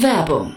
Werbung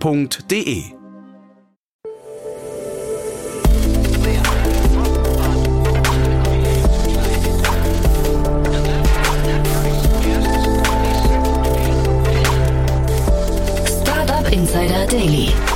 f.de. Insider Daily.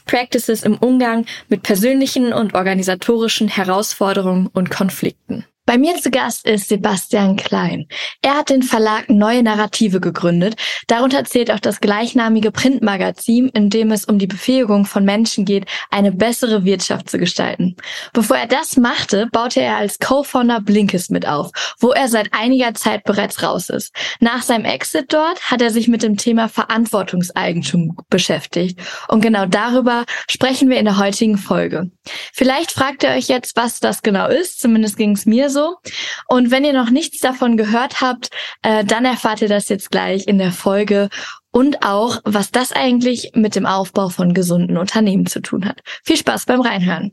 Practices im Umgang mit persönlichen und organisatorischen organisatorischen Herausforderungen und Konflikten. Bei mir zu Gast ist Sebastian Klein. Er hat den Verlag Neue Narrative gegründet. Darunter zählt auch das gleichnamige Printmagazin, in dem es um die Befähigung von Menschen geht, eine bessere Wirtschaft zu gestalten. Bevor er das machte, baute er als Co-Founder Blinkist mit auf, wo er seit einiger Zeit bereits raus ist. Nach seinem Exit dort hat er sich mit dem Thema Verantwortungseigentum beschäftigt. Und genau darüber sprechen wir in der heutigen Folge. Vielleicht fragt ihr euch jetzt, was das genau ist. Zumindest ging es mir so so. Und wenn ihr noch nichts davon gehört habt, äh, dann erfahrt ihr das jetzt gleich in der Folge und auch, was das eigentlich mit dem Aufbau von gesunden Unternehmen zu tun hat. Viel Spaß beim Reinhören.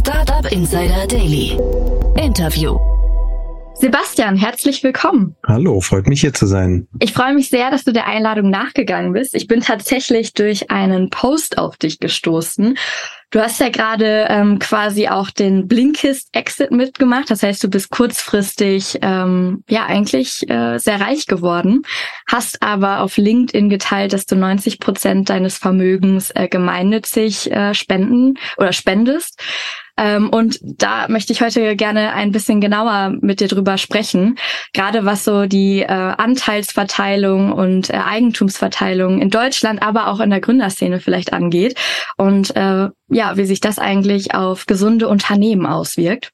Startup Insider Daily. Interview. Sebastian, herzlich willkommen. Hallo, freut mich hier zu sein. Ich freue mich sehr, dass du der Einladung nachgegangen bist. Ich bin tatsächlich durch einen Post auf dich gestoßen. Du hast ja gerade ähm, quasi auch den Blinkist-Exit mitgemacht. Das heißt, du bist kurzfristig ähm, ja eigentlich äh, sehr reich geworden, hast aber auf LinkedIn geteilt, dass du 90 Prozent deines Vermögens äh, gemeinnützig äh, spenden oder spendest. Ähm, und da möchte ich heute gerne ein bisschen genauer mit dir drüber sprechen, gerade was so die äh, Anteilsverteilung und äh, Eigentumsverteilung in Deutschland, aber auch in der Gründerszene vielleicht angeht und äh, ja, wie sich das eigentlich auf gesunde Unternehmen auswirkt.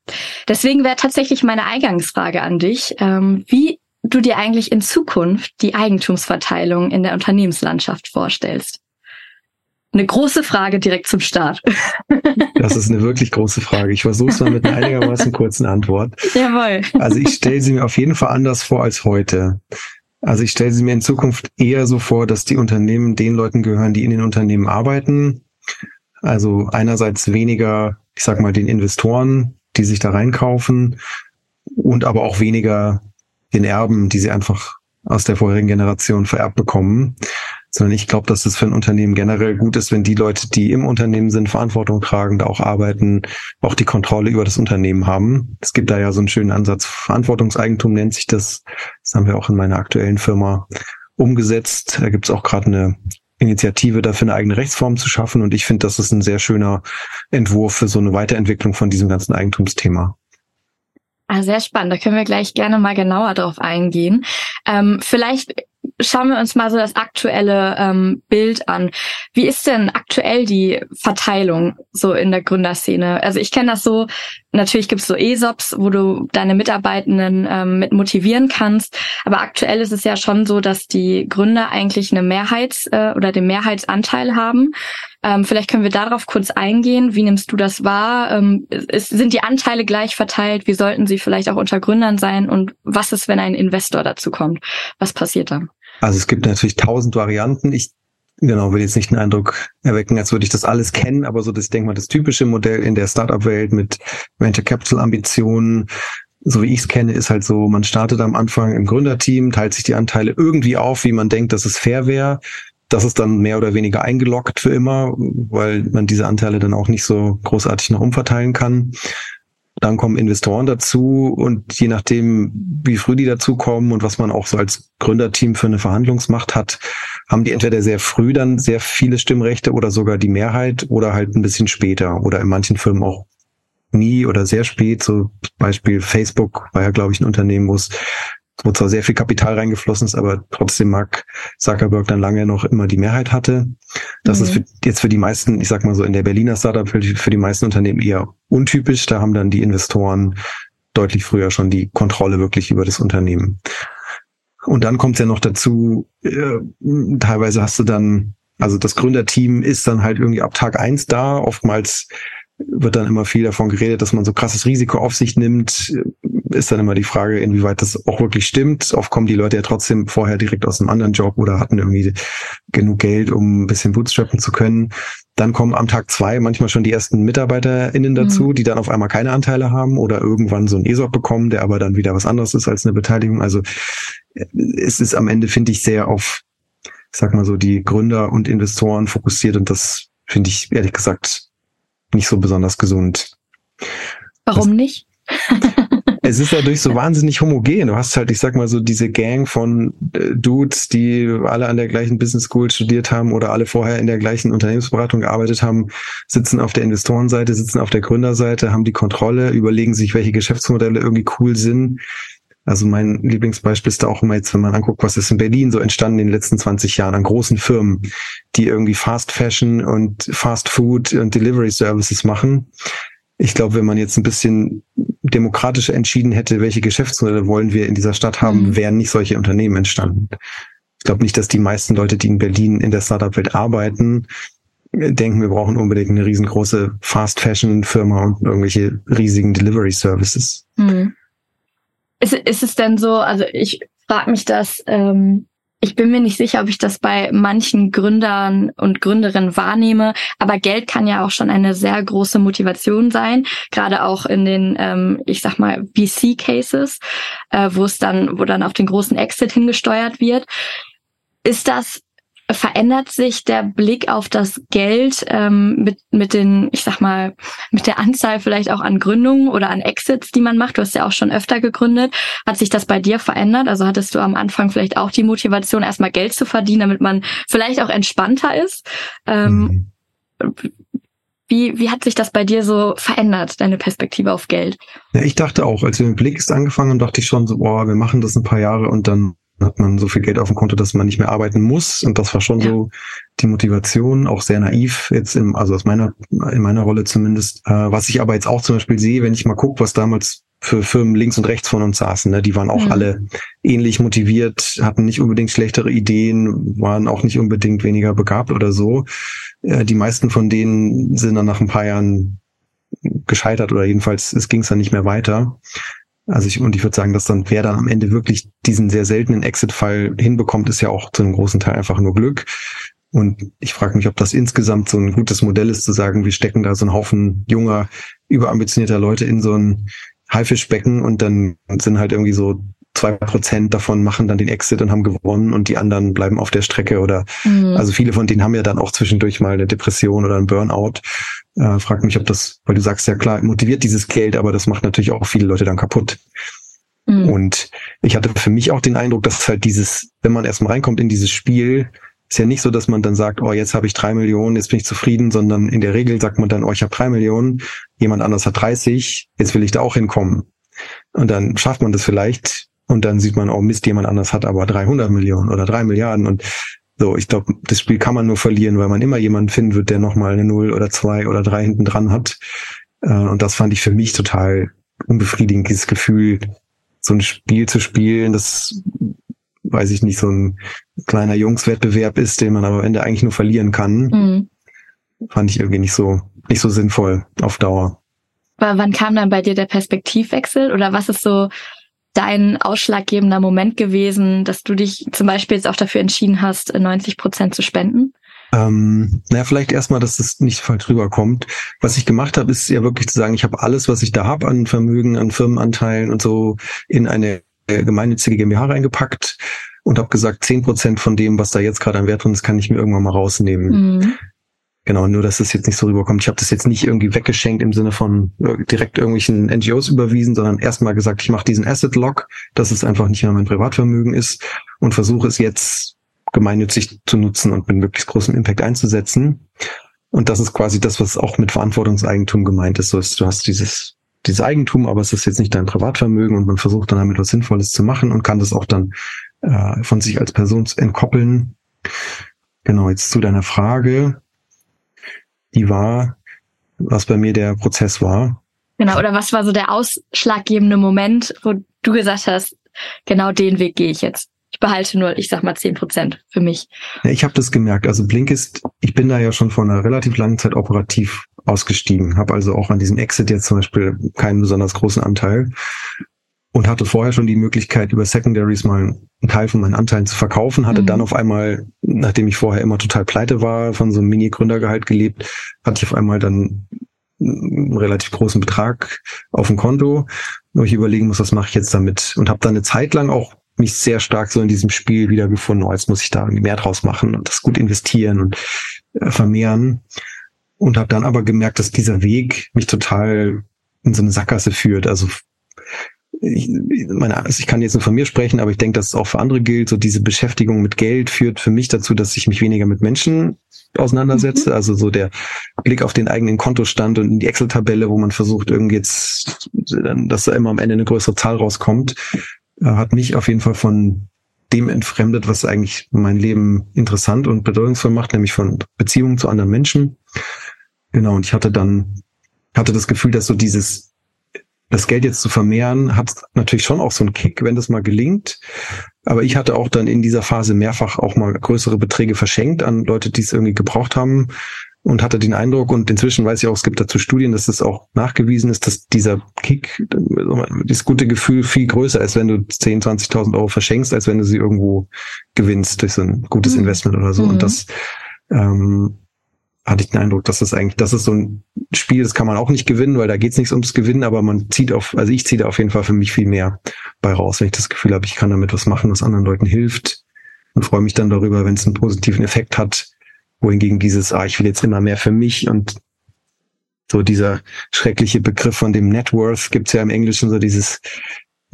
Deswegen wäre tatsächlich meine Eingangsfrage an dich, ähm, wie du dir eigentlich in Zukunft die Eigentumsverteilung in der Unternehmenslandschaft vorstellst. Eine große Frage direkt zum Start. Das ist eine wirklich große Frage. Ich versuche es mal mit einer einigermaßen kurzen Antwort. Jawohl. Also ich stelle sie mir auf jeden Fall anders vor als heute. Also ich stelle sie mir in Zukunft eher so vor, dass die Unternehmen den Leuten gehören, die in den Unternehmen arbeiten. Also einerseits weniger, ich sag mal, den Investoren, die sich da reinkaufen und aber auch weniger den Erben, die sie einfach aus der vorherigen Generation vererbt bekommen sondern ich glaube, dass es für ein Unternehmen generell gut ist, wenn die Leute, die im Unternehmen sind, Verantwortung tragen, da auch arbeiten, auch die Kontrolle über das Unternehmen haben. Es gibt da ja so einen schönen Ansatz, Verantwortungseigentum nennt sich das. Das haben wir auch in meiner aktuellen Firma umgesetzt. Da gibt es auch gerade eine Initiative dafür, eine eigene Rechtsform zu schaffen. Und ich finde, das ist ein sehr schöner Entwurf für so eine Weiterentwicklung von diesem ganzen Eigentumsthema. Ah, sehr spannend. Da können wir gleich gerne mal genauer drauf eingehen. Ähm, vielleicht schauen wir uns mal so das aktuelle ähm, Bild an. Wie ist denn aktuell die Verteilung so in der Gründerszene? Also ich kenne das so, natürlich gibt es so ESOPs, wo du deine Mitarbeitenden ähm, mit motivieren kannst, aber aktuell ist es ja schon so, dass die Gründer eigentlich eine Mehrheits- äh, oder den Mehrheitsanteil haben. Ähm, vielleicht können wir darauf kurz eingehen. Wie nimmst du das wahr? Ähm, ist, sind die Anteile gleich verteilt? Wie sollten sie vielleicht auch unter Gründern sein? Und was ist, wenn ein Investor dazu kommt? Was passiert dann? Also es gibt natürlich tausend Varianten. Ich genau will jetzt nicht den Eindruck erwecken, als würde ich das alles kennen, aber so das, denke mal, das typische Modell in der Startup-Welt mit Venture Capital Ambitionen, so wie ich es kenne, ist halt so, man startet am Anfang im Gründerteam, teilt sich die Anteile irgendwie auf, wie man denkt, dass es fair wäre. Das ist dann mehr oder weniger eingeloggt für immer, weil man diese Anteile dann auch nicht so großartig noch umverteilen kann. Dann kommen Investoren dazu und je nachdem, wie früh die dazukommen und was man auch so als Gründerteam für eine Verhandlungsmacht hat, haben die entweder sehr früh dann sehr viele Stimmrechte oder sogar die Mehrheit oder halt ein bisschen später oder in manchen Firmen auch nie oder sehr spät. So Beispiel Facebook war ja, glaube ich, ein Unternehmen, wo es wo zwar sehr viel Kapital reingeflossen ist, aber trotzdem Mark Zuckerberg dann lange noch immer die Mehrheit hatte. Das mhm. ist für, jetzt für die meisten, ich sag mal so in der Berliner Startup für die, für die meisten Unternehmen eher untypisch. Da haben dann die Investoren deutlich früher schon die Kontrolle wirklich über das Unternehmen. Und dann kommt es ja noch dazu, äh, teilweise hast du dann, also das Gründerteam ist dann halt irgendwie ab Tag eins da. Oftmals wird dann immer viel davon geredet, dass man so krasses Risiko auf sich nimmt. Ist dann immer die Frage, inwieweit das auch wirklich stimmt. Oft kommen die Leute ja trotzdem vorher direkt aus einem anderen Job oder hatten irgendwie genug Geld, um ein bisschen bootstrappen zu können. Dann kommen am Tag zwei manchmal schon die ersten MitarbeiterInnen dazu, mhm. die dann auf einmal keine Anteile haben oder irgendwann so ein ESOP bekommen, der aber dann wieder was anderes ist als eine Beteiligung. Also es ist am Ende, finde ich, sehr auf, ich sag mal so, die Gründer und Investoren fokussiert und das finde ich ehrlich gesagt nicht so besonders gesund. Warum das, nicht? es ist dadurch so wahnsinnig homogen. Du hast halt, ich sag mal so, diese Gang von äh, Dudes, die alle an der gleichen Business School studiert haben oder alle vorher in der gleichen Unternehmensberatung gearbeitet haben, sitzen auf der Investorenseite, sitzen auf der Gründerseite, haben die Kontrolle, überlegen sich, welche Geschäftsmodelle irgendwie cool sind. Also mein Lieblingsbeispiel ist da auch immer jetzt, wenn man anguckt, was ist in Berlin so entstanden in den letzten 20 Jahren an großen Firmen, die irgendwie Fast Fashion und Fast Food und Delivery Services machen. Ich glaube, wenn man jetzt ein bisschen demokratischer entschieden hätte, welche Geschäftsmodelle wollen wir in dieser Stadt haben, mhm. wären nicht solche Unternehmen entstanden. Ich glaube nicht, dass die meisten Leute, die in Berlin in der Startup-Welt arbeiten, denken, wir brauchen unbedingt eine riesengroße Fast Fashion Firma und irgendwelche riesigen Delivery Services. Mhm. Ist, ist es denn so, also ich frage mich das, ähm, ich bin mir nicht sicher, ob ich das bei manchen Gründern und Gründerinnen wahrnehme, aber Geld kann ja auch schon eine sehr große Motivation sein, gerade auch in den, ähm, ich sag mal, VC-Cases, äh, wo es dann, wo dann auf den großen Exit hingesteuert wird. Ist das verändert sich der Blick auf das Geld ähm, mit, mit den, ich sag mal, mit der Anzahl vielleicht auch an Gründungen oder an Exits, die man macht? Du hast ja auch schon öfter gegründet. Hat sich das bei dir verändert? Also hattest du am Anfang vielleicht auch die Motivation, erstmal Geld zu verdienen, damit man vielleicht auch entspannter ist? Ähm, mhm. Wie, wie hat sich das bei dir so verändert, deine Perspektive auf Geld? Ja, ich dachte auch, als wir mit Blickst angefangen haben, dachte ich schon so, boah, wir machen das ein paar Jahre und dann hat man so viel Geld auf dem Konto, dass man nicht mehr arbeiten muss. Und das war schon ja. so die Motivation, auch sehr naiv, jetzt im, also aus meiner, in meiner Rolle zumindest. Äh, was ich aber jetzt auch zum Beispiel sehe, wenn ich mal gucke, was damals für Firmen links und rechts von uns saßen, ne, die waren auch mhm. alle ähnlich motiviert, hatten nicht unbedingt schlechtere Ideen, waren auch nicht unbedingt weniger begabt oder so. Äh, die meisten von denen sind dann nach ein paar Jahren gescheitert oder jedenfalls es ging es dann nicht mehr weiter. Also ich, und ich würde sagen, dass dann, wer dann am Ende wirklich diesen sehr seltenen Exit-Fall hinbekommt, ist ja auch zu einem großen Teil einfach nur Glück. Und ich frage mich, ob das insgesamt so ein gutes Modell ist, zu sagen, wir stecken da so einen Haufen junger, überambitionierter Leute in so ein Haifischbecken und dann sind halt irgendwie so zwei Prozent davon machen dann den Exit und haben gewonnen und die anderen bleiben auf der Strecke oder mhm. also viele von denen haben ja dann auch zwischendurch mal eine Depression oder ein Burnout. Äh, frag mich, ob das, weil du sagst ja klar, motiviert dieses Geld, aber das macht natürlich auch viele Leute dann kaputt. Mhm. Und ich hatte für mich auch den Eindruck, dass halt dieses, wenn man erstmal reinkommt in dieses Spiel, ist ja nicht so, dass man dann sagt, oh, jetzt habe ich drei Millionen, jetzt bin ich zufrieden, sondern in der Regel sagt man dann, oh, ich habe drei Millionen, jemand anders hat 30, jetzt will ich da auch hinkommen. Und dann schafft man das vielleicht und dann sieht man, oh Mist, jemand anders hat aber 300 Millionen oder drei Milliarden. Und so, ich glaube, das Spiel kann man nur verlieren, weil man immer jemanden finden wird, der nochmal eine Null oder zwei oder drei hinten dran hat. Äh, und das fand ich für mich total unbefriedigend, dieses Gefühl, so ein Spiel zu spielen, das, weiß ich nicht, so ein kleiner Jungswettbewerb ist, den man aber am Ende eigentlich nur verlieren kann. Mhm. Fand ich irgendwie nicht so, nicht so sinnvoll auf Dauer. Aber wann kam dann bei dir der Perspektivwechsel oder was ist so dein ausschlaggebender Moment gewesen, dass du dich zum Beispiel jetzt auch dafür entschieden hast, 90 Prozent zu spenden? Ähm, naja, vielleicht erstmal, dass es nicht falsch rüberkommt. Was ich gemacht habe, ist ja wirklich zu sagen, ich habe alles, was ich da habe an Vermögen, an Firmenanteilen und so, in eine gemeinnützige GmbH reingepackt und habe gesagt, zehn Prozent von dem, was da jetzt gerade an Wert drin ist, kann ich mir irgendwann mal rausnehmen. Mhm. Genau, nur dass es jetzt nicht so rüberkommt. Ich habe das jetzt nicht irgendwie weggeschenkt im Sinne von äh, direkt irgendwelchen NGOs überwiesen, sondern erstmal gesagt, ich mache diesen Asset Lock, dass es einfach nicht mehr mein Privatvermögen ist und versuche es jetzt gemeinnützig zu nutzen und mit möglichst großem Impact einzusetzen. Und das ist quasi das, was auch mit Verantwortungseigentum gemeint ist. So ist du hast dieses, dieses Eigentum, aber es ist jetzt nicht dein Privatvermögen und man versucht dann damit was Sinnvolles zu machen und kann das auch dann äh, von sich als Person entkoppeln. Genau, jetzt zu deiner Frage die war, was bei mir der Prozess war. Genau, oder was war so der ausschlaggebende Moment, wo du gesagt hast, genau den Weg gehe ich jetzt. Ich behalte nur, ich sag mal, zehn Prozent für mich. Ja, ich habe das gemerkt. Also Blink ist, ich bin da ja schon vor einer relativ langen Zeit operativ ausgestiegen, habe also auch an diesem Exit jetzt zum Beispiel keinen besonders großen Anteil und hatte vorher schon die Möglichkeit, über Secondaries mal einen Teil von meinen Anteilen zu verkaufen, hatte mhm. dann auf einmal, nachdem ich vorher immer total pleite war, von so einem Mini-Gründergehalt gelebt, hatte ich auf einmal dann einen relativ großen Betrag auf dem Konto, wo ich überlegen muss, was mache ich jetzt damit und habe dann eine Zeit lang auch mich sehr stark so in diesem Spiel wiedergefunden, oh, jetzt muss ich da mehr draus machen und das gut investieren und äh, vermehren und habe dann aber gemerkt, dass dieser Weg mich total in so eine Sackgasse führt. Also ich, meine, also ich kann jetzt nur von mir sprechen, aber ich denke, dass es auch für andere gilt. So diese Beschäftigung mit Geld führt für mich dazu, dass ich mich weniger mit Menschen auseinandersetze. Mhm. Also so der Blick auf den eigenen Kontostand und in die Excel-Tabelle, wo man versucht, irgendwie jetzt, dass da immer am Ende eine größere Zahl rauskommt, äh, hat mich auf jeden Fall von dem entfremdet, was eigentlich mein Leben interessant und bedeutungsvoll macht, nämlich von Beziehungen zu anderen Menschen. Genau, und ich hatte dann, hatte das Gefühl, dass so dieses das Geld jetzt zu vermehren, hat natürlich schon auch so einen Kick, wenn das mal gelingt. Aber ich hatte auch dann in dieser Phase mehrfach auch mal größere Beträge verschenkt an Leute, die es irgendwie gebraucht haben und hatte den Eindruck, und inzwischen weiß ich auch, es gibt dazu Studien, dass es auch nachgewiesen ist, dass dieser Kick, das gute Gefühl viel größer ist, wenn du 10, 20.000 Euro verschenkst, als wenn du sie irgendwo gewinnst durch so ein gutes mhm. Investment oder so. Mhm. Und das ähm, hatte ich den Eindruck, dass das eigentlich, das ist so ein Spiel, das kann man auch nicht gewinnen, weil da geht es nicht ums Gewinnen, aber man zieht auf, also ich ziehe da auf jeden Fall für mich viel mehr bei raus, wenn ich das Gefühl habe, ich kann damit was machen, was anderen Leuten hilft. Und freue mich dann darüber, wenn es einen positiven Effekt hat, wohingegen dieses, ah, ich will jetzt immer mehr für mich und so dieser schreckliche Begriff von dem Net Worth gibt's ja im Englischen so dieses,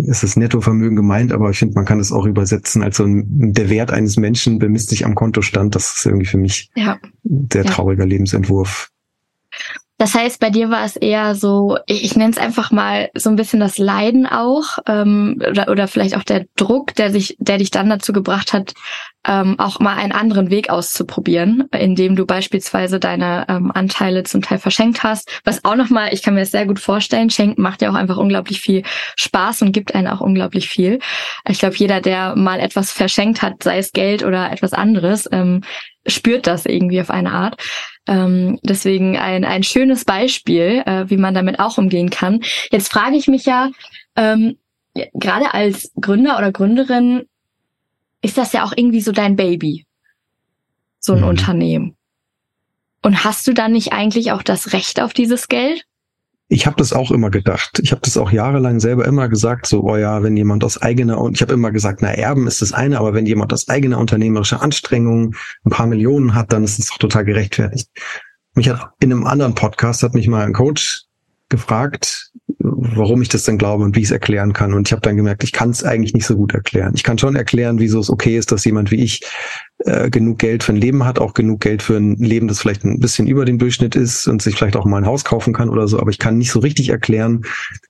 ist das Nettovermögen gemeint, aber ich finde, man kann es auch übersetzen als so ein, der Wert eines Menschen bemisst sich am Kontostand. Das ist irgendwie für mich ja. ein sehr trauriger ja. Lebensentwurf. Das heißt, bei dir war es eher so, ich, ich nenne es einfach mal so ein bisschen das Leiden auch ähm, oder, oder vielleicht auch der Druck, der sich, der dich dann dazu gebracht hat, ähm, auch mal einen anderen Weg auszuprobieren, indem du beispielsweise deine ähm, Anteile zum Teil verschenkt hast. Was auch nochmal, ich kann mir das sehr gut vorstellen, schenken macht ja auch einfach unglaublich viel Spaß und gibt einen auch unglaublich viel. Ich glaube, jeder, der mal etwas verschenkt hat, sei es Geld oder etwas anderes, ähm, spürt das irgendwie auf eine Art. Ähm, deswegen ein, ein schönes Beispiel, äh, wie man damit auch umgehen kann. Jetzt frage ich mich ja, ähm, gerade als Gründer oder Gründerin ist das ja auch irgendwie so dein Baby, so ein mhm. Unternehmen. Und hast du dann nicht eigentlich auch das Recht auf dieses Geld? ich habe das auch immer gedacht. Ich habe das auch jahrelang selber immer gesagt, so, oh ja, wenn jemand aus eigener, und ich habe immer gesagt, na, Erben ist das eine, aber wenn jemand aus eigener unternehmerischer Anstrengung ein paar Millionen hat, dann ist das doch total gerechtfertigt. Mich hat in einem anderen Podcast hat mich mal ein Coach gefragt, warum ich das denn glaube und wie ich es erklären kann. Und ich habe dann gemerkt, ich kann es eigentlich nicht so gut erklären. Ich kann schon erklären, wieso es okay ist, dass jemand wie ich äh, genug Geld für ein Leben hat, auch genug Geld für ein Leben, das vielleicht ein bisschen über den Durchschnitt ist und sich vielleicht auch mal ein Haus kaufen kann oder so. Aber ich kann nicht so richtig erklären,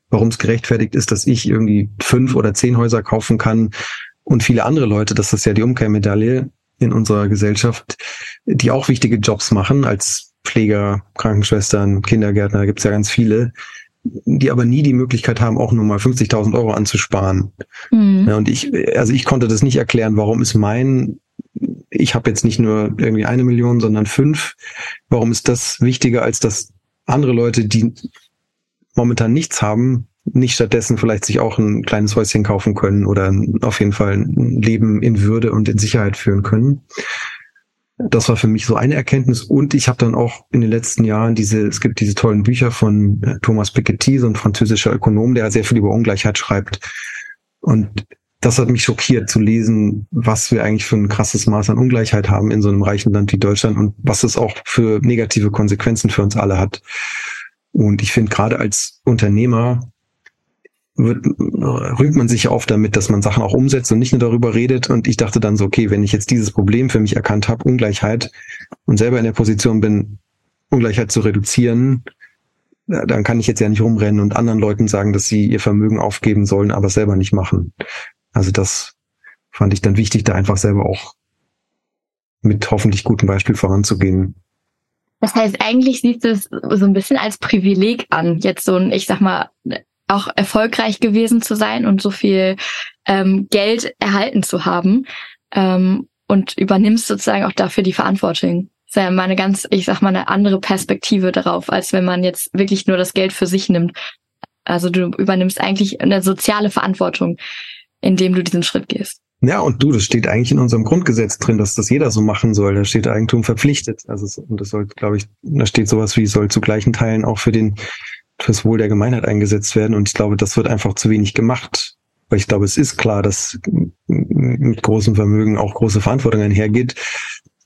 warum es gerechtfertigt ist, dass ich irgendwie fünf oder zehn Häuser kaufen kann und viele andere Leute, das ist ja die Umkehrmedaille in unserer Gesellschaft, die auch wichtige Jobs machen als Pfleger, Krankenschwestern, Kindergärtner, gibt's ja ganz viele, die aber nie die Möglichkeit haben, auch nur mal 50.000 Euro anzusparen. Mhm. Ja, und ich, also ich konnte das nicht erklären, warum ist mein, ich habe jetzt nicht nur irgendwie eine Million, sondern fünf, warum ist das wichtiger, als dass andere Leute, die momentan nichts haben, nicht stattdessen vielleicht sich auch ein kleines Häuschen kaufen können oder auf jeden Fall ein Leben in Würde und in Sicherheit führen können. Das war für mich so eine Erkenntnis. Und ich habe dann auch in den letzten Jahren diese, es gibt diese tollen Bücher von äh, Thomas Piketty, so ein französischer Ökonom, der sehr viel über Ungleichheit schreibt. Und das hat mich schockiert zu lesen, was wir eigentlich für ein krasses Maß an Ungleichheit haben in so einem reichen Land wie Deutschland und was es auch für negative Konsequenzen für uns alle hat. Und ich finde gerade als Unternehmer wird, rühmt man sich auf damit, dass man Sachen auch umsetzt und nicht nur darüber redet. Und ich dachte dann so, okay, wenn ich jetzt dieses Problem für mich erkannt habe, Ungleichheit, und selber in der Position bin, Ungleichheit zu reduzieren, dann kann ich jetzt ja nicht rumrennen und anderen Leuten sagen, dass sie ihr Vermögen aufgeben sollen, aber selber nicht machen. Also das fand ich dann wichtig, da einfach selber auch mit hoffentlich gutem Beispiel voranzugehen. Das heißt, eigentlich siehst du es so ein bisschen als Privileg an, jetzt so ein, ich sag mal, auch erfolgreich gewesen zu sein und so viel ähm, Geld erhalten zu haben ähm, und übernimmst sozusagen auch dafür die Verantwortung. Das ist ja mal ganz, ich sag mal, eine andere Perspektive darauf, als wenn man jetzt wirklich nur das Geld für sich nimmt. Also du übernimmst eigentlich eine soziale Verantwortung indem du diesen Schritt gehst. Ja, und du, das steht eigentlich in unserem Grundgesetz drin, dass das jeder so machen soll. Da steht Eigentum verpflichtet. Also, und das soll, glaube ich, da steht sowas wie, soll zu gleichen Teilen auch für den, fürs Wohl der Gemeinheit eingesetzt werden. Und ich glaube, das wird einfach zu wenig gemacht. Weil ich glaube, es ist klar, dass mit großem Vermögen auch große Verantwortung einhergeht.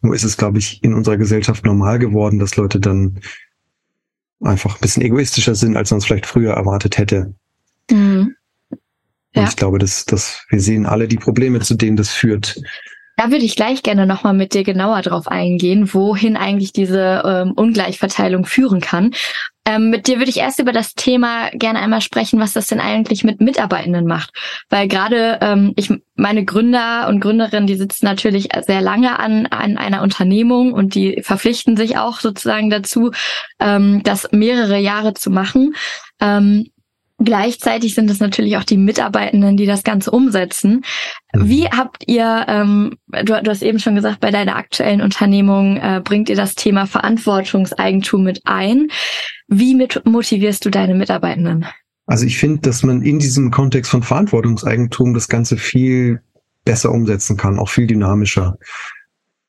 Nur ist es, glaube ich, in unserer Gesellschaft normal geworden, dass Leute dann einfach ein bisschen egoistischer sind, als man es vielleicht früher erwartet hätte. Mhm. Und ja. ich glaube, dass, dass wir sehen alle die Probleme, zu denen das führt. Da würde ich gleich gerne nochmal mit dir genauer drauf eingehen, wohin eigentlich diese ähm, Ungleichverteilung führen kann. Ähm, mit dir würde ich erst über das Thema gerne einmal sprechen, was das denn eigentlich mit Mitarbeitenden macht. Weil gerade ähm, ich meine Gründer und Gründerinnen, die sitzen natürlich sehr lange an, an einer Unternehmung und die verpflichten sich auch sozusagen dazu, ähm, das mehrere Jahre zu machen. Ähm, Gleichzeitig sind es natürlich auch die Mitarbeitenden, die das Ganze umsetzen. Mhm. Wie habt ihr, ähm, du, du, hast eben schon gesagt, bei deiner aktuellen Unternehmung äh, bringt ihr das Thema Verantwortungseigentum mit ein. Wie mit motivierst du deine Mitarbeitenden? Also ich finde, dass man in diesem Kontext von Verantwortungseigentum das Ganze viel besser umsetzen kann, auch viel dynamischer.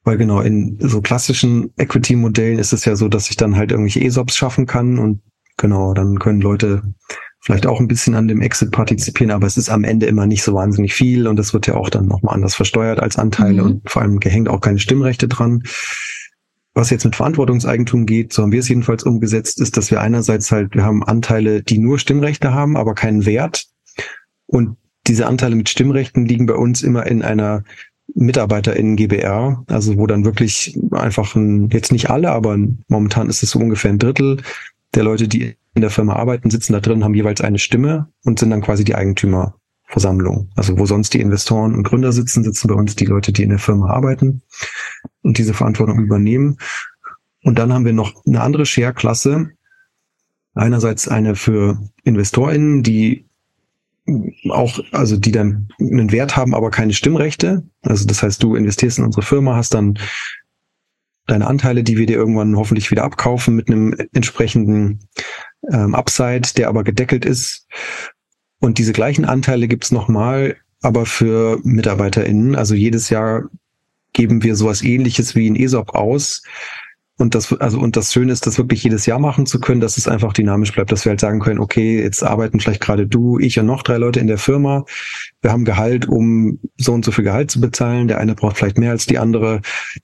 Weil genau in so klassischen Equity-Modellen ist es ja so, dass ich dann halt irgendwelche ESOPs schaffen kann und genau, dann können Leute vielleicht auch ein bisschen an dem Exit partizipieren, aber es ist am Ende immer nicht so wahnsinnig viel und das wird ja auch dann nochmal anders versteuert als Anteile mhm. und vor allem gehängt auch keine Stimmrechte dran. Was jetzt mit Verantwortungseigentum geht, so haben wir es jedenfalls umgesetzt, ist, dass wir einerseits halt, wir haben Anteile, die nur Stimmrechte haben, aber keinen Wert. Und diese Anteile mit Stimmrechten liegen bei uns immer in einer MitarbeiterInnen GBR, also wo dann wirklich einfach ein, jetzt nicht alle, aber momentan ist es so ungefähr ein Drittel der Leute, die in der Firma arbeiten, sitzen da drin, haben jeweils eine Stimme und sind dann quasi die Eigentümerversammlung. Also wo sonst die Investoren und Gründer sitzen, sitzen bei uns die Leute, die in der Firma arbeiten und diese Verantwortung übernehmen. Und dann haben wir noch eine andere Share-Klasse. Einerseits eine für InvestorInnen, die auch, also die dann einen Wert haben, aber keine Stimmrechte. Also das heißt, du investierst in unsere Firma, hast dann deine Anteile, die wir dir irgendwann hoffentlich wieder abkaufen mit einem entsprechenden ähm, Upside, der aber gedeckelt ist. Und diese gleichen Anteile gibt's nochmal, aber für MitarbeiterInnen. Also jedes Jahr geben wir sowas ähnliches wie ein ESOP aus, und das, also, und das Schöne ist, das wirklich jedes Jahr machen zu können, dass es einfach dynamisch bleibt, dass wir halt sagen können, okay, jetzt arbeiten vielleicht gerade du, ich und noch drei Leute in der Firma. Wir haben Gehalt, um so und so viel Gehalt zu bezahlen. Der eine braucht vielleicht mehr als die andere.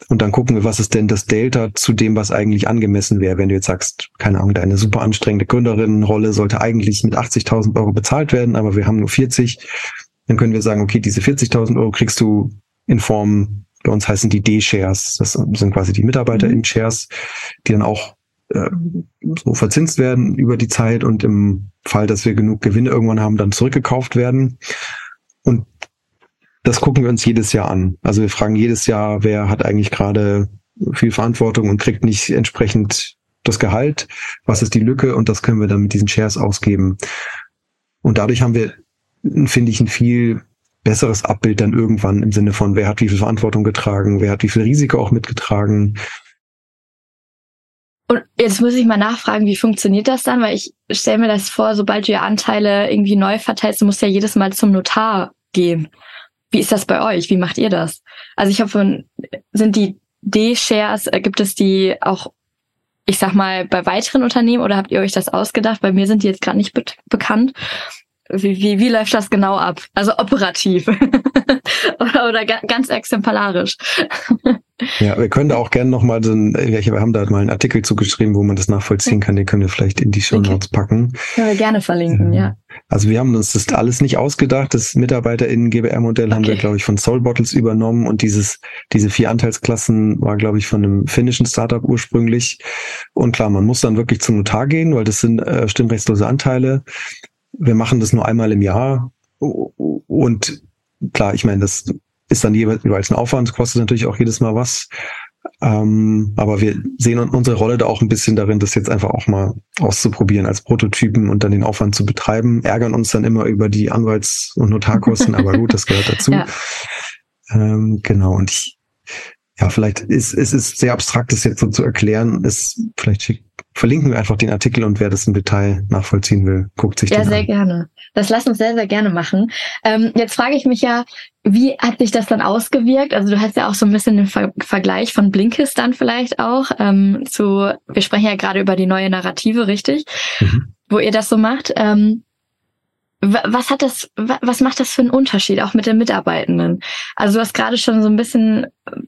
Und dann gucken wir, was ist denn das Delta zu dem, was eigentlich angemessen wäre. Wenn du jetzt sagst, keine Ahnung, deine super anstrengende Gründerinnenrolle sollte eigentlich mit 80.000 Euro bezahlt werden, aber wir haben nur 40. Dann können wir sagen, okay, diese 40.000 Euro kriegst du in Form bei uns heißen die D-Shares. Das sind quasi die Mitarbeiter in Shares, die dann auch äh, so verzinst werden über die Zeit und im Fall, dass wir genug Gewinne irgendwann haben, dann zurückgekauft werden. Und das gucken wir uns jedes Jahr an. Also wir fragen jedes Jahr, wer hat eigentlich gerade viel Verantwortung und kriegt nicht entsprechend das Gehalt, was ist die Lücke und das können wir dann mit diesen Shares ausgeben. Und dadurch haben wir, finde ich, ein viel besseres Abbild dann irgendwann im Sinne von, wer hat wie viel Verantwortung getragen, wer hat wie viel Risiko auch mitgetragen. Und jetzt muss ich mal nachfragen, wie funktioniert das dann? Weil ich stelle mir das vor, sobald du ja Anteile irgendwie neu verteilst, du musst ja jedes Mal zum Notar gehen. Wie ist das bei euch? Wie macht ihr das? Also ich habe sind die D-Shares, äh, gibt es die auch, ich sag mal, bei weiteren Unternehmen oder habt ihr euch das ausgedacht? Bei mir sind die jetzt gerade nicht be bekannt. Wie, wie, wie läuft das genau ab? Also operativ oder, oder ganz exemplarisch. Ja, wir können da auch gerne nochmal so ein, wir haben da mal einen Artikel zugeschrieben, wo man das nachvollziehen kann, den können wir vielleicht in die Show Notes okay. packen. Können wir gerne verlinken, ähm, ja. Also wir haben uns das alles nicht ausgedacht. Das MitarbeiterInnen-GBR-Modell okay. haben wir, glaube ich, von Soul Bottles übernommen und dieses, diese vier Anteilsklassen war, glaube ich, von einem finnischen Startup ursprünglich. Und klar, man muss dann wirklich zum Notar gehen, weil das sind äh, stimmrechtslose Anteile. Wir machen das nur einmal im Jahr und klar, ich meine, das ist dann jeweils ein Aufwand, kostet natürlich auch jedes Mal was. Ähm, aber wir sehen unsere Rolle da auch ein bisschen darin, das jetzt einfach auch mal auszuprobieren als Prototypen und dann den Aufwand zu betreiben. Ärgern uns dann immer über die Anwalts- und Notarkosten, aber gut, das gehört dazu. Ja. Ähm, genau, und ich, ja, vielleicht ist es ist sehr abstrakt, das jetzt so zu erklären. Ist vielleicht schick, verlinken wir einfach den Artikel und wer das im Detail nachvollziehen will, guckt sich ja, den an. Ja, sehr gerne. Das lass uns sehr, sehr gerne machen. Ähm, jetzt frage ich mich ja, wie hat sich das dann ausgewirkt? Also du hast ja auch so ein bisschen den Ver Vergleich von Blinkist dann vielleicht auch ähm, zu, wir sprechen ja gerade über die neue Narrative, richtig? Mhm. Wo ihr das so macht. Ähm, was hat das, was macht das für einen Unterschied auch mit den Mitarbeitenden? Also du hast gerade schon so ein bisschen,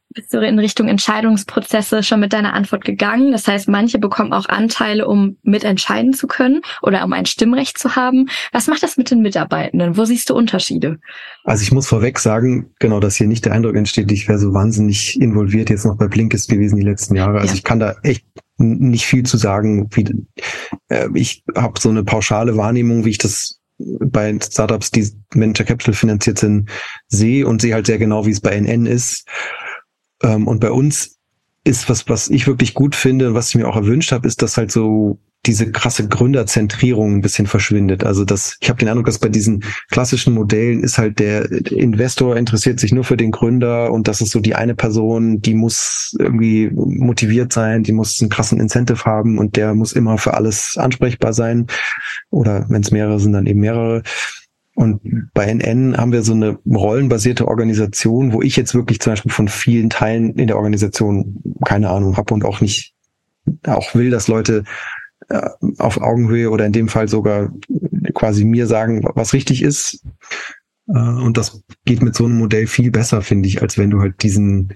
bist du in Richtung Entscheidungsprozesse schon mit deiner Antwort gegangen. Das heißt, manche bekommen auch Anteile, um mitentscheiden zu können oder um ein Stimmrecht zu haben. Was macht das mit den Mitarbeitenden? Wo siehst du Unterschiede? Also ich muss vorweg sagen, genau, dass hier nicht der Eindruck entsteht, ich wäre so wahnsinnig involviert jetzt noch bei Blinkist gewesen die letzten Jahre. Also ja. ich kann da echt nicht viel zu sagen. Wie, äh, ich habe so eine pauschale Wahrnehmung, wie ich das bei Startups, die Venture Capital finanziert sind, sehe und sehe halt sehr genau, wie es bei NN ist. Ähm, und bei uns ist was, was ich wirklich gut finde und was ich mir auch erwünscht habe, ist, dass halt so diese krasse Gründerzentrierung ein bisschen verschwindet. Also das, ich habe den Eindruck, dass bei diesen klassischen Modellen ist halt der Investor interessiert sich nur für den Gründer und das ist so die eine Person, die muss irgendwie motiviert sein, die muss einen krassen Incentive haben und der muss immer für alles ansprechbar sein. Oder wenn es mehrere sind, dann eben mehrere. Und bei NN haben wir so eine rollenbasierte Organisation, wo ich jetzt wirklich zum Beispiel von vielen Teilen in der Organisation keine Ahnung habe und auch nicht auch will, dass Leute auf Augenhöhe oder in dem Fall sogar quasi mir sagen, was richtig ist. Äh, und das geht mit so einem Modell viel besser, finde ich, als wenn du halt diesen,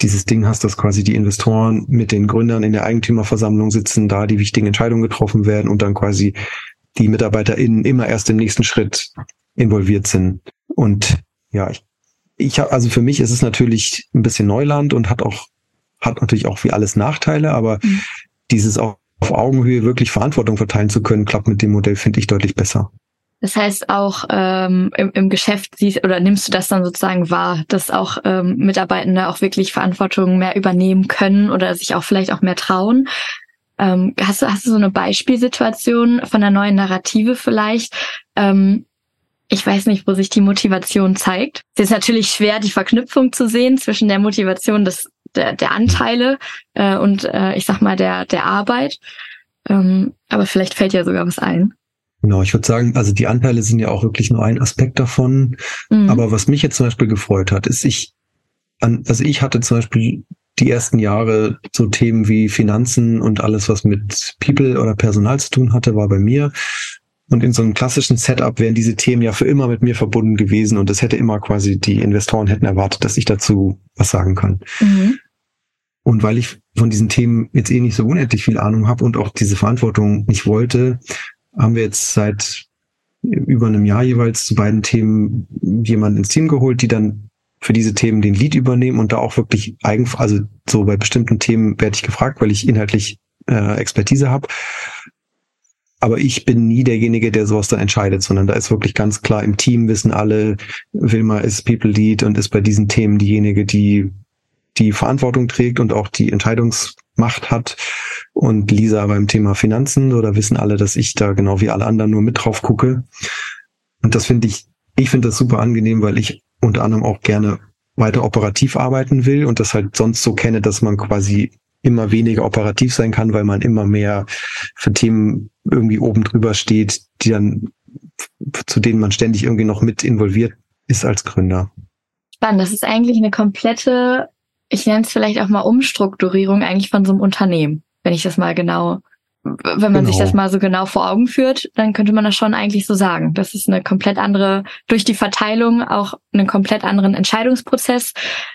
dieses Ding hast, dass quasi die Investoren mit den Gründern in der Eigentümerversammlung sitzen, da die wichtigen Entscheidungen getroffen werden und dann quasi die MitarbeiterInnen immer erst im nächsten Schritt involviert sind. Und ja, ich, ich habe, also für mich ist es natürlich ein bisschen Neuland und hat auch, hat natürlich auch wie alles Nachteile, aber mhm. dieses auch auf Augenhöhe wirklich Verantwortung verteilen zu können, klappt mit dem Modell, finde ich, deutlich besser. Das heißt auch ähm, im, im Geschäft siehst oder nimmst du das dann sozusagen wahr, dass auch ähm, Mitarbeitende auch wirklich Verantwortung mehr übernehmen können oder sich auch vielleicht auch mehr trauen. Ähm, hast du hast du so eine Beispielsituation von der neuen Narrative vielleicht? Ähm, ich weiß nicht, wo sich die Motivation zeigt. Es ist natürlich schwer, die Verknüpfung zu sehen zwischen der Motivation des der, der Anteile äh, und äh, ich sag mal der, der Arbeit. Ähm, aber vielleicht fällt ja sogar was ein. Genau, ich würde sagen, also die Anteile sind ja auch wirklich nur ein Aspekt davon. Mhm. Aber was mich jetzt zum Beispiel gefreut hat, ist ich, an, also ich hatte zum Beispiel die ersten Jahre so Themen wie Finanzen und alles, was mit People oder Personal zu tun hatte, war bei mir. Und in so einem klassischen Setup wären diese Themen ja für immer mit mir verbunden gewesen und es hätte immer quasi die Investoren hätten erwartet, dass ich dazu was sagen kann. Mhm. Und weil ich von diesen Themen jetzt eh nicht so unendlich viel Ahnung habe und auch diese Verantwortung nicht wollte, haben wir jetzt seit über einem Jahr jeweils zu beiden Themen jemanden ins Team geholt, die dann für diese Themen den Lead übernehmen und da auch wirklich eigen, also so bei bestimmten Themen werde ich gefragt, weil ich inhaltlich äh, Expertise habe. Aber ich bin nie derjenige, der sowas dann entscheidet, sondern da ist wirklich ganz klar im Team wissen alle, Wilma ist People Lead und ist bei diesen Themen diejenige, die die Verantwortung trägt und auch die Entscheidungsmacht hat. Und Lisa beim Thema Finanzen, oder wissen alle, dass ich da genau wie alle anderen nur mit drauf gucke. Und das finde ich, ich finde das super angenehm, weil ich unter anderem auch gerne weiter operativ arbeiten will und das halt sonst so kenne, dass man quasi immer weniger operativ sein kann, weil man immer mehr für Themen irgendwie oben drüber steht, die dann, zu denen man ständig irgendwie noch mit involviert ist als Gründer. Spannend. Das ist eigentlich eine komplette, ich nenne es vielleicht auch mal Umstrukturierung eigentlich von so einem Unternehmen, wenn ich das mal genau wenn man genau. sich das mal so genau vor Augen führt, dann könnte man das schon eigentlich so sagen. Das ist eine komplett andere, durch die Verteilung auch einen komplett anderen Entscheidungsprozess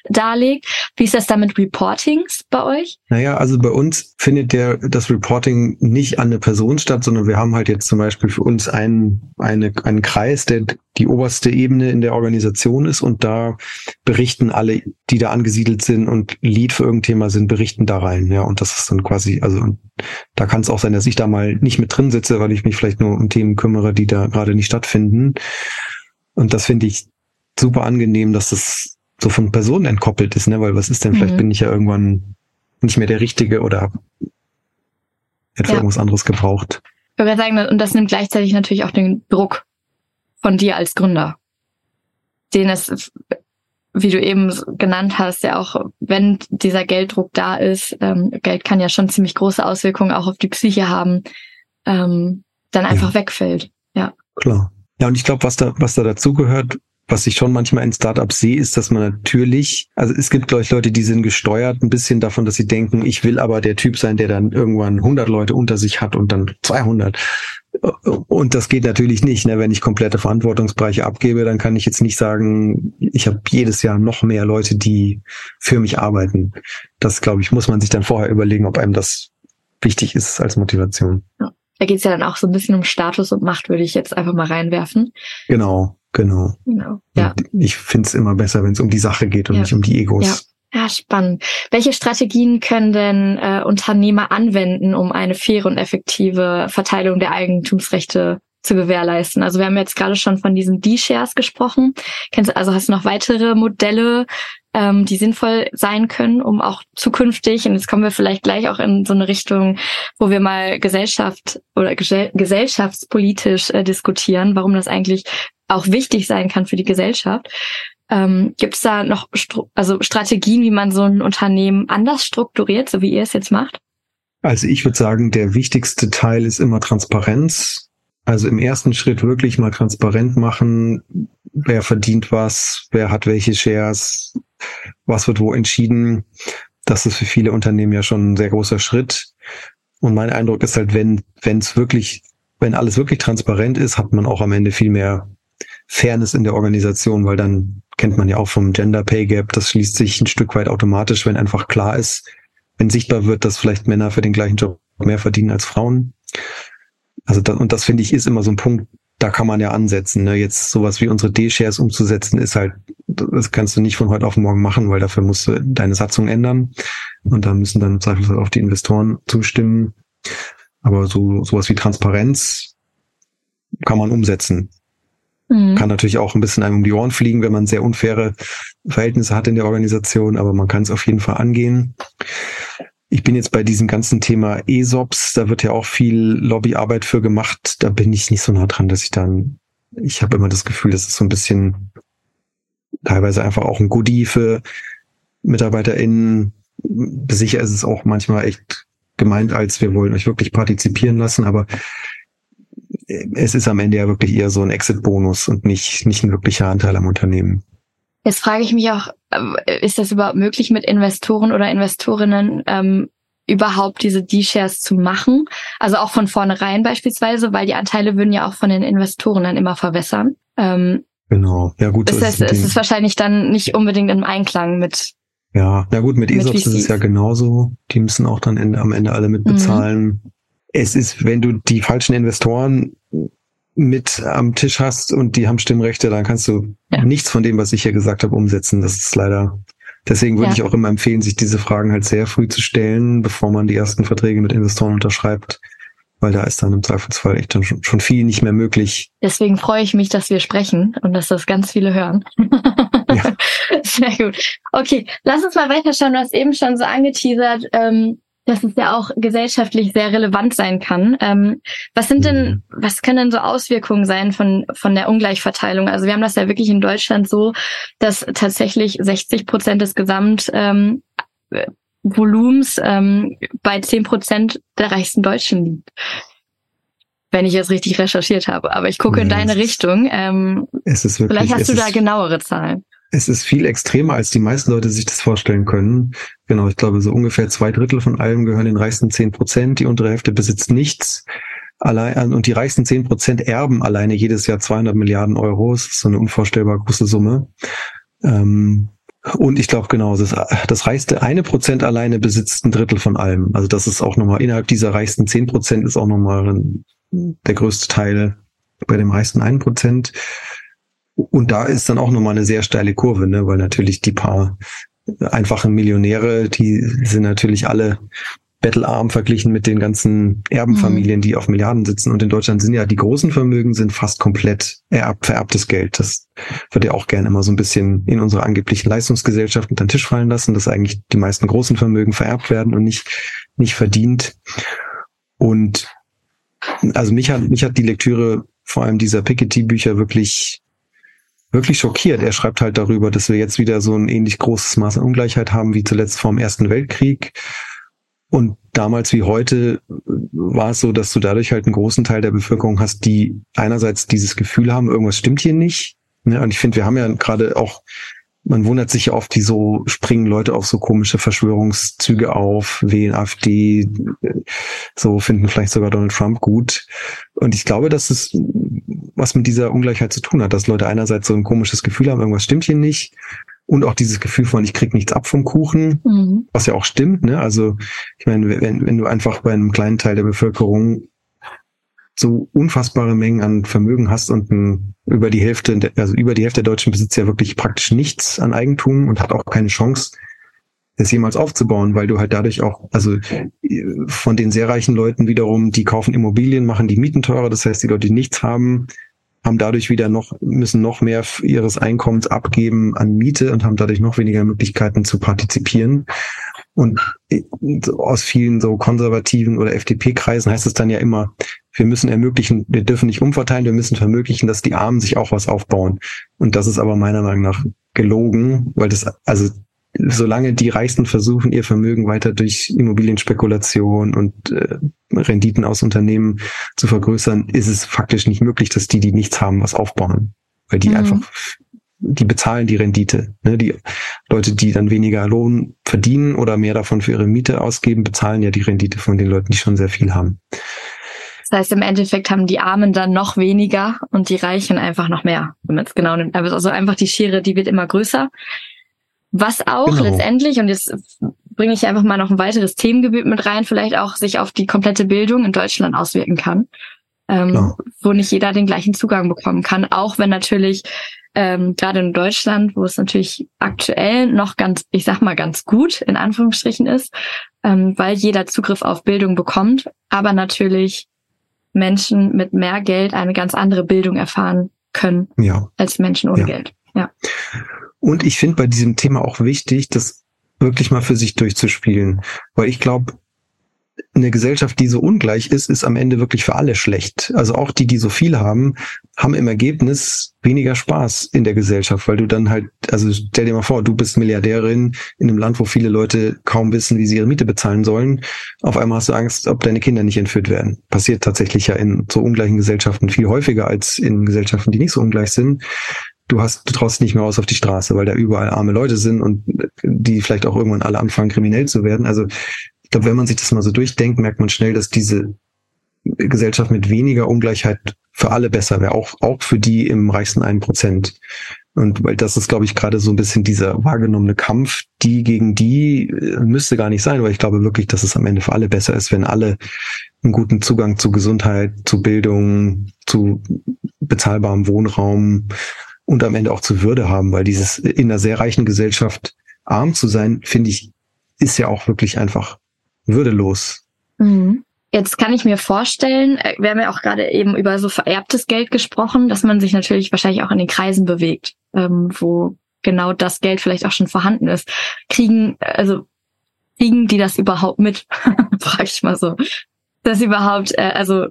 darlegt. Wie ist das da mit Reportings bei euch? Naja, also bei uns findet der, das Reporting nicht an eine Person statt, sondern wir haben halt jetzt zum Beispiel für uns einen, eine, einen Kreis, der die oberste Ebene in der Organisation ist und da berichten alle, die da angesiedelt sind und Lead für irgendein Thema sind, berichten da rein. Ja, und das ist dann quasi, also da kann es auch sein, dass ich da mal nicht mit drin sitze, weil ich mich vielleicht nur um Themen kümmere, die da gerade nicht stattfinden. Und das finde ich super angenehm, dass das so von Personen entkoppelt ist, ne? Weil was ist denn? Mhm. Vielleicht bin ich ja irgendwann nicht mehr der Richtige oder etwa ja. irgendwas anderes gebraucht. Ich würde sagen, und das nimmt gleichzeitig natürlich auch den Druck von dir als Gründer. Den es, wie du eben genannt hast, ja auch, wenn dieser Gelddruck da ist, ähm, Geld kann ja schon ziemlich große Auswirkungen auch auf die Psyche haben, ähm, dann einfach ja. wegfällt. Ja. Klar. Ja, und ich glaube, was da, was da dazugehört, was ich schon manchmal in Startups sehe, ist, dass man natürlich, also es gibt, glaube ich, Leute, die sind gesteuert ein bisschen davon, dass sie denken, ich will aber der Typ sein, der dann irgendwann 100 Leute unter sich hat und dann 200. Und das geht natürlich nicht. Ne? Wenn ich komplette Verantwortungsbereiche abgebe, dann kann ich jetzt nicht sagen, ich habe jedes Jahr noch mehr Leute, die für mich arbeiten. Das, glaube ich, muss man sich dann vorher überlegen, ob einem das wichtig ist als Motivation. Ja. Da geht es ja dann auch so ein bisschen um Status und Macht, würde ich jetzt einfach mal reinwerfen. Genau. Genau. genau ja. Ich finde es immer besser, wenn es um die Sache geht und ja. nicht um die Egos. Ja. Ja, spannend. Welche Strategien können denn äh, Unternehmer anwenden, um eine faire und effektive Verteilung der Eigentumsrechte zu gewährleisten? Also wir haben jetzt gerade schon von diesen D-Shares gesprochen. Kennst also hast du noch weitere Modelle, ähm, die sinnvoll sein können, um auch zukünftig, und jetzt kommen wir vielleicht gleich auch in so eine Richtung, wo wir mal Gesellschaft oder gesellschaftspolitisch äh, diskutieren, warum das eigentlich auch wichtig sein kann für die Gesellschaft. Ähm, Gibt es da noch also Strategien, wie man so ein Unternehmen anders strukturiert, so wie ihr es jetzt macht? Also ich würde sagen, der wichtigste Teil ist immer Transparenz. Also im ersten Schritt wirklich mal transparent machen, wer verdient was, wer hat welche Shares, was wird wo entschieden. Das ist für viele Unternehmen ja schon ein sehr großer Schritt. Und mein Eindruck ist halt, wenn wenn es wirklich, wenn alles wirklich transparent ist, hat man auch am Ende viel mehr Fairness in der Organisation, weil dann kennt man ja auch vom Gender Pay Gap, das schließt sich ein Stück weit automatisch, wenn einfach klar ist, wenn sichtbar wird, dass vielleicht Männer für den gleichen Job mehr verdienen als Frauen. Also da, und das finde ich ist immer so ein Punkt, da kann man ja ansetzen. Ne? Jetzt sowas wie unsere D-Shares umzusetzen, ist halt, das kannst du nicht von heute auf morgen machen, weil dafür musst du deine Satzung ändern. Und da müssen dann Zweifelsfall auch die Investoren zustimmen. Aber so sowas wie Transparenz kann man umsetzen. Mhm. Kann natürlich auch ein bisschen einem um die Ohren fliegen, wenn man sehr unfaire Verhältnisse hat in der Organisation, aber man kann es auf jeden Fall angehen. Ich bin jetzt bei diesem ganzen Thema ESOPs, da wird ja auch viel Lobbyarbeit für gemacht. Da bin ich nicht so nah dran, dass ich dann, ich habe immer das Gefühl, das ist so ein bisschen teilweise einfach auch ein Goodie für MitarbeiterInnen. Sicher ist es auch manchmal echt gemeint, als wir wollen euch wirklich partizipieren lassen, aber es ist am Ende ja wirklich eher so ein Exit-Bonus und nicht, nicht ein wirklicher Anteil am Unternehmen. Jetzt frage ich mich auch, äh, ist das überhaupt möglich mit Investoren oder Investorinnen ähm, überhaupt diese D-Shares zu machen? Also auch von vornherein beispielsweise, weil die Anteile würden ja auch von den Investoren dann immer verwässern. Ähm, genau, ja gut. Das heißt, es ist wahrscheinlich dann nicht unbedingt im Einklang mit ja, na gut, mit, mit ESOPs ist es ja genauso. Die müssen auch dann Ende, am Ende alle mitbezahlen. Mhm es ist, wenn du die falschen Investoren mit am Tisch hast und die haben Stimmrechte, dann kannst du ja. nichts von dem, was ich hier gesagt habe, umsetzen. Das ist leider. Deswegen würde ja. ich auch immer empfehlen, sich diese Fragen halt sehr früh zu stellen, bevor man die ersten Verträge mit Investoren unterschreibt, weil da ist dann im Zweifelsfall echt dann schon, schon viel nicht mehr möglich. Deswegen freue ich mich, dass wir sprechen und dass das ganz viele hören. Ja. Sehr gut. Okay, lass uns mal weiterschauen. Du hast eben schon so angeteasert, ähm, dass es ja auch gesellschaftlich sehr relevant sein kann. Ähm, was sind denn, mhm. was können denn so Auswirkungen sein von, von der Ungleichverteilung? Also wir haben das ja wirklich in Deutschland so, dass tatsächlich 60 Prozent des Gesamtvolumens ähm, Volumens, ähm, bei 10 Prozent der reichsten Deutschen liegt. Wenn ich jetzt richtig recherchiert habe. Aber ich gucke ja, in deine Richtung. Ähm, es ist wirklich, vielleicht hast du da genauere Zahlen. Es ist viel extremer, als die meisten Leute sich das vorstellen können. Genau, ich glaube, so ungefähr zwei Drittel von allem gehören den reichsten zehn Prozent. Die untere Hälfte besitzt nichts. Allein, und die reichsten zehn Prozent erben alleine jedes Jahr 200 Milliarden Euro. Das ist so eine unvorstellbar große Summe. Ähm, und ich glaube genau, das, das reichste eine Prozent alleine besitzt ein Drittel von allem. Also das ist auch nochmal innerhalb dieser reichsten zehn Prozent ist auch nochmal der größte Teil bei dem reichsten einen Prozent. Und da ist dann auch nochmal eine sehr steile Kurve, ne? weil natürlich die paar einfachen Millionäre, die sind natürlich alle bettelarm verglichen mit den ganzen Erbenfamilien, mhm. die auf Milliarden sitzen. Und in Deutschland sind ja die großen Vermögen sind fast komplett erb, vererbtes Geld. Das wird ja auch gerne immer so ein bisschen in unserer angeblichen Leistungsgesellschaft unter den Tisch fallen lassen, dass eigentlich die meisten großen Vermögen vererbt werden und nicht, nicht verdient. Und also mich hat, mich hat die Lektüre vor allem dieser Piketty-Bücher wirklich wirklich schockiert. Er schreibt halt darüber, dass wir jetzt wieder so ein ähnlich großes Maß an Ungleichheit haben wie zuletzt vor dem Ersten Weltkrieg und damals wie heute war es so, dass du dadurch halt einen großen Teil der Bevölkerung hast, die einerseits dieses Gefühl haben, irgendwas stimmt hier nicht. Ne? Und ich finde, wir haben ja gerade auch, man wundert sich ja oft, wie so springen Leute auf so komische Verschwörungszüge auf, wählen AfD, so finden vielleicht sogar Donald Trump gut. Und ich glaube, dass es was mit dieser Ungleichheit zu tun hat, dass Leute einerseits so ein komisches Gefühl haben, irgendwas stimmt hier nicht und auch dieses Gefühl von, ich krieg nichts ab vom Kuchen, mhm. was ja auch stimmt. Ne? Also ich meine, wenn, wenn du einfach bei einem kleinen Teil der Bevölkerung so unfassbare Mengen an Vermögen hast und ein, über die Hälfte, also über die Hälfte der Deutschen besitzt ja wirklich praktisch nichts an Eigentum und hat auch keine Chance, es jemals aufzubauen, weil du halt dadurch auch, also von den sehr reichen Leuten wiederum, die kaufen Immobilien, machen die Mieten teurer, das heißt, die Leute, die nichts haben, haben dadurch wieder noch, müssen noch mehr ihres Einkommens abgeben an Miete und haben dadurch noch weniger Möglichkeiten zu partizipieren. Und aus vielen so konservativen oder FDP-Kreisen heißt es dann ja immer, wir müssen ermöglichen, wir dürfen nicht umverteilen, wir müssen vermöglichen, dass die Armen sich auch was aufbauen. Und das ist aber meiner Meinung nach gelogen, weil das, also solange die Reichsten versuchen, ihr Vermögen weiter durch Immobilienspekulation und äh, Renditen aus Unternehmen zu vergrößern, ist es faktisch nicht möglich, dass die, die nichts haben, was aufbauen. Weil die mhm. einfach, die bezahlen die Rendite. Ne? Die Leute, die dann weniger Lohn verdienen oder mehr davon für ihre Miete ausgeben, bezahlen ja die Rendite von den Leuten, die schon sehr viel haben. Das heißt, im Endeffekt haben die Armen dann noch weniger und die Reichen einfach noch mehr, wenn man es genau nimmt. Also einfach die Schere, die wird immer größer. Was auch genau. letztendlich, und jetzt bringe ich einfach mal noch ein weiteres Themengebiet mit rein, vielleicht auch sich auf die komplette Bildung in Deutschland auswirken kann, ähm, wo nicht jeder den gleichen Zugang bekommen kann, auch wenn natürlich ähm, gerade in Deutschland, wo es natürlich aktuell noch ganz, ich sag mal ganz gut in Anführungsstrichen ist, ähm, weil jeder Zugriff auf Bildung bekommt, aber natürlich Menschen mit mehr Geld eine ganz andere Bildung erfahren können ja. als Menschen ohne ja. Geld. Ja. Und ich finde bei diesem Thema auch wichtig, das wirklich mal für sich durchzuspielen. Weil ich glaube, eine Gesellschaft, die so ungleich ist, ist am Ende wirklich für alle schlecht. Also auch die, die so viel haben, haben im Ergebnis weniger Spaß in der Gesellschaft, weil du dann halt, also stell dir mal vor, du bist Milliardärin in einem Land, wo viele Leute kaum wissen, wie sie ihre Miete bezahlen sollen. Auf einmal hast du Angst, ob deine Kinder nicht entführt werden. Passiert tatsächlich ja in so ungleichen Gesellschaften viel häufiger als in Gesellschaften, die nicht so ungleich sind du hast, du traust nicht mehr aus auf die Straße, weil da überall arme Leute sind und die vielleicht auch irgendwann alle anfangen, kriminell zu werden. Also ich glaube, wenn man sich das mal so durchdenkt, merkt man schnell, dass diese Gesellschaft mit weniger Ungleichheit für alle besser wäre, auch, auch für die im reichsten einen Prozent. Und weil das ist, glaube ich, gerade so ein bisschen dieser wahrgenommene Kampf, die gegen die äh, müsste gar nicht sein, weil ich glaube wirklich, dass es am Ende für alle besser ist, wenn alle einen guten Zugang zu Gesundheit, zu Bildung, zu bezahlbarem Wohnraum und am Ende auch zur Würde haben, weil dieses in einer sehr reichen Gesellschaft arm zu sein, finde ich, ist ja auch wirklich einfach würdelos. Mhm. Jetzt kann ich mir vorstellen, äh, wir haben ja auch gerade eben über so vererbtes Geld gesprochen, dass man sich natürlich wahrscheinlich auch in den Kreisen bewegt, ähm, wo genau das Geld vielleicht auch schon vorhanden ist. Kriegen, also kriegen die das überhaupt mit? Frage ich mal so. Das überhaupt, äh, also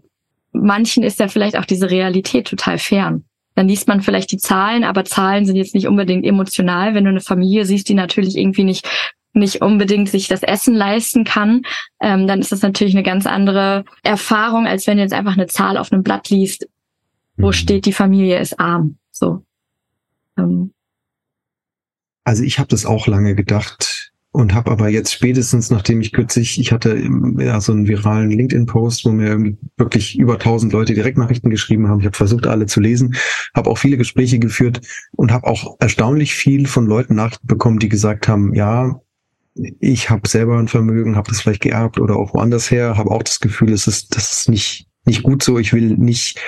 manchen ist ja vielleicht auch diese Realität total fern dann liest man vielleicht die Zahlen, aber Zahlen sind jetzt nicht unbedingt emotional. Wenn du eine Familie siehst, die natürlich irgendwie nicht nicht unbedingt sich das Essen leisten kann, ähm, dann ist das natürlich eine ganz andere Erfahrung, als wenn du jetzt einfach eine Zahl auf einem Blatt liest, wo mhm. steht, die Familie ist arm. So. Ähm, Also ich habe das auch lange gedacht und habe aber jetzt spätestens, nachdem ich kürzlich, ich hatte ja so einen viralen LinkedIn-Post, wo mir wirklich über 1000 Leute Direktnachrichten geschrieben haben. Ich habe versucht, alle zu lesen, habe auch viele Gespräche geführt und habe auch erstaunlich viel von Leuten Nachrichten bekommen, die gesagt haben, ja, ich habe selber ein Vermögen, habe das vielleicht geerbt oder auch woanders her, habe auch das Gefühl, es ist, das ist nicht nicht gut so. Ich will nicht,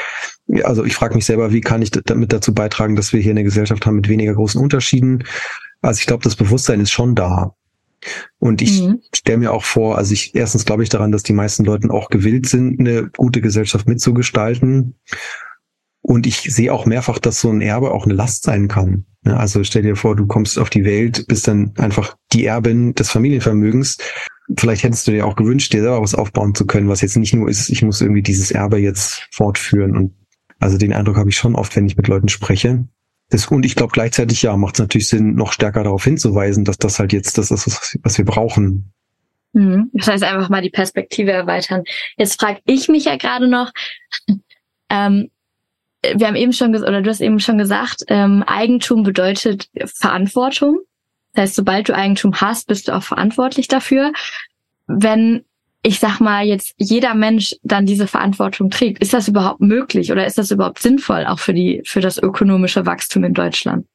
also ich frage mich selber, wie kann ich damit dazu beitragen, dass wir hier eine Gesellschaft haben mit weniger großen Unterschieden. Also ich glaube, das Bewusstsein ist schon da. Und ich mhm. stelle mir auch vor, also ich erstens glaube ich daran, dass die meisten Leute auch gewillt sind, eine gute Gesellschaft mitzugestalten. Und ich sehe auch mehrfach, dass so ein Erbe auch eine Last sein kann. Also stell dir vor, du kommst auf die Welt, bist dann einfach die Erbin des Familienvermögens. Vielleicht hättest du dir auch gewünscht, dir selber was aufbauen zu können, was jetzt nicht nur ist, ich muss irgendwie dieses Erbe jetzt fortführen. Und also den Eindruck habe ich schon oft, wenn ich mit Leuten spreche. Das, und ich glaube gleichzeitig, ja, macht es natürlich Sinn, noch stärker darauf hinzuweisen, dass das halt jetzt das ist, was wir brauchen. Mhm. Das heißt, einfach mal die Perspektive erweitern. Jetzt frage ich mich ja gerade noch, ähm, wir haben eben schon, oder du hast eben schon gesagt, ähm, Eigentum bedeutet Verantwortung. Das heißt, sobald du Eigentum hast, bist du auch verantwortlich dafür. Wenn ich sag mal, jetzt jeder Mensch dann diese Verantwortung trägt. Ist das überhaupt möglich oder ist das überhaupt sinnvoll auch für die, für das ökonomische Wachstum in Deutschland?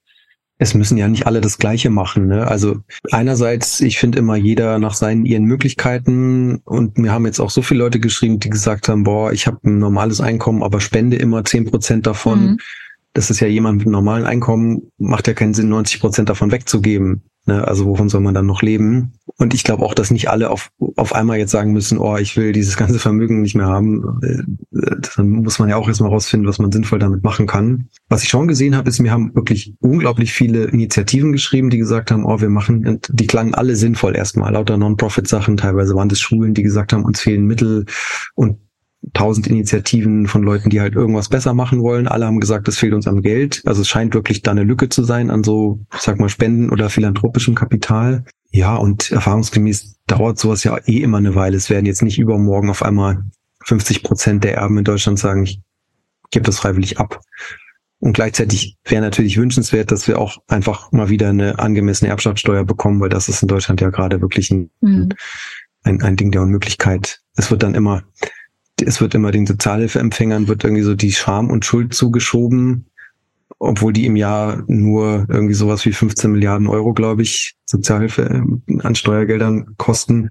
Es müssen ja nicht alle das Gleiche machen. Ne? Also einerseits, ich finde immer jeder nach seinen ihren Möglichkeiten und mir haben jetzt auch so viele Leute geschrieben, die gesagt haben, boah, ich habe ein normales Einkommen, aber spende immer zehn Prozent davon. Mhm. Das ist ja jemand mit einem normalen Einkommen, macht ja keinen Sinn, 90 Prozent davon wegzugeben. Ne? Also wovon soll man dann noch leben? Und ich glaube auch, dass nicht alle auf, auf einmal jetzt sagen müssen, oh, ich will dieses ganze Vermögen nicht mehr haben. Äh, dann muss man ja auch erstmal rausfinden, was man sinnvoll damit machen kann. Was ich schon gesehen habe, ist, mir haben wirklich unglaublich viele Initiativen geschrieben, die gesagt haben, oh, wir machen, und die klangen alle sinnvoll erstmal, lauter Non-Profit-Sachen, teilweise waren das Schulen, die gesagt haben, uns fehlen Mittel und tausend Initiativen von Leuten, die halt irgendwas besser machen wollen. Alle haben gesagt, es fehlt uns am Geld. Also es scheint wirklich da eine Lücke zu sein an so, sag mal, Spenden oder philanthropischem Kapital. Ja, und erfahrungsgemäß dauert sowas ja eh immer eine Weile. Es werden jetzt nicht übermorgen auf einmal 50 Prozent der Erben in Deutschland sagen, ich gebe das freiwillig ab. Und gleichzeitig wäre natürlich wünschenswert, dass wir auch einfach mal wieder eine angemessene Erbschaftssteuer bekommen, weil das ist in Deutschland ja gerade wirklich ein, mhm. ein, ein Ding der Unmöglichkeit. Es wird dann immer es wird immer den Sozialhilfeempfängern wird irgendwie so die Scham und Schuld zugeschoben, obwohl die im Jahr nur irgendwie sowas wie 15 Milliarden Euro, glaube ich, Sozialhilfe äh, an Steuergeldern kosten.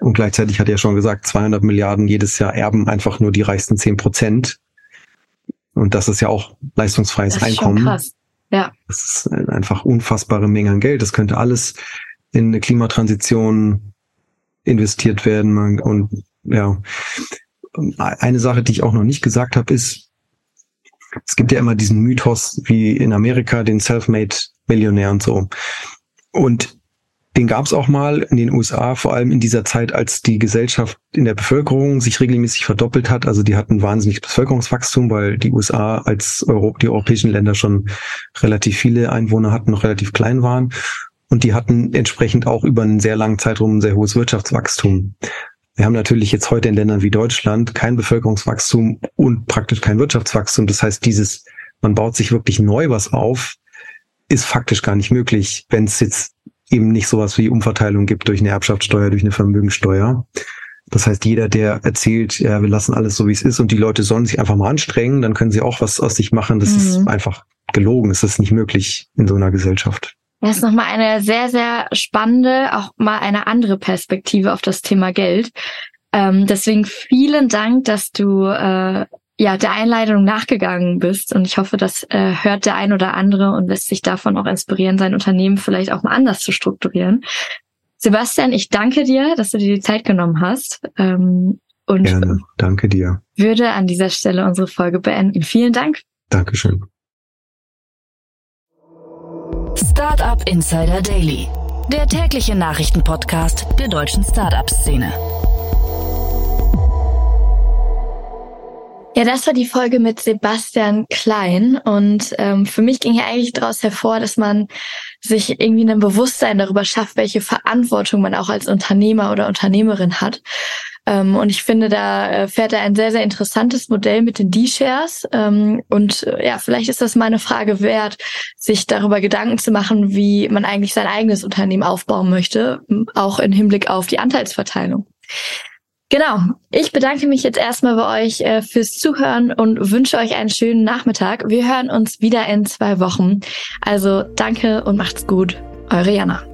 Und gleichzeitig hat er schon gesagt, 200 Milliarden jedes Jahr erben einfach nur die reichsten 10 Prozent. Und das ist ja auch leistungsfreies das ist Einkommen. Schon krass. Ja. Das ist einfach unfassbare Menge an Geld. Das könnte alles in eine Klimatransition investiert werden. Und ja, eine Sache, die ich auch noch nicht gesagt habe, ist, es gibt ja immer diesen Mythos wie in Amerika, den Self-Made Millionär und so. Und den gab es auch mal in den USA, vor allem in dieser Zeit, als die Gesellschaft in der Bevölkerung sich regelmäßig verdoppelt hat. Also die hatten wahnsinniges Bevölkerungswachstum, weil die USA als Euro die europäischen Länder schon relativ viele Einwohner hatten, noch relativ klein waren. Und die hatten entsprechend auch über einen sehr langen Zeitraum ein sehr hohes Wirtschaftswachstum. Wir haben natürlich jetzt heute in Ländern wie Deutschland kein Bevölkerungswachstum und praktisch kein Wirtschaftswachstum. Das heißt, dieses, man baut sich wirklich neu was auf, ist faktisch gar nicht möglich, wenn es jetzt eben nicht sowas wie Umverteilung gibt durch eine Erbschaftssteuer, durch eine Vermögensteuer. Das heißt, jeder, der erzählt, ja, wir lassen alles so, wie es ist und die Leute sollen sich einfach mal anstrengen, dann können sie auch was aus sich machen. Das mhm. ist einfach gelogen. Es ist nicht möglich in so einer Gesellschaft. Das ist nochmal eine sehr, sehr spannende, auch mal eine andere Perspektive auf das Thema Geld. Ähm, deswegen vielen Dank, dass du äh, ja der Einleitung nachgegangen bist und ich hoffe, das äh, hört der ein oder andere und lässt sich davon auch inspirieren, sein Unternehmen vielleicht auch mal anders zu strukturieren. Sebastian, ich danke dir, dass du dir die Zeit genommen hast. Ähm, und Gerne, danke dir. Würde an dieser Stelle unsere Folge beenden. Vielen Dank. Dankeschön. Startup Insider Daily, der tägliche Nachrichtenpodcast der deutschen Startup-Szene. Ja, das war die Folge mit Sebastian Klein und ähm, für mich ging hier eigentlich daraus hervor, dass man sich irgendwie ein Bewusstsein darüber schafft, welche Verantwortung man auch als Unternehmer oder Unternehmerin hat Ähm, und ich finde, da äh, fährt er ein sehr, sehr interessantes Modell mit den D-Shares. Ähm, und äh, ja, vielleicht ist das mal eine Frage wert, sich darüber Gedanken zu machen, wie man eigentlich sein eigenes Unternehmen aufbauen möchte, auch im Hinblick auf die Anteilsverteilung. Genau. Ich bedanke mich jetzt erstmal bei euch äh, fürs Zuhören und wünsche euch einen schönen Nachmittag. Wir hören uns wieder in zwei Wochen. Also danke und macht's gut. Eure Jana.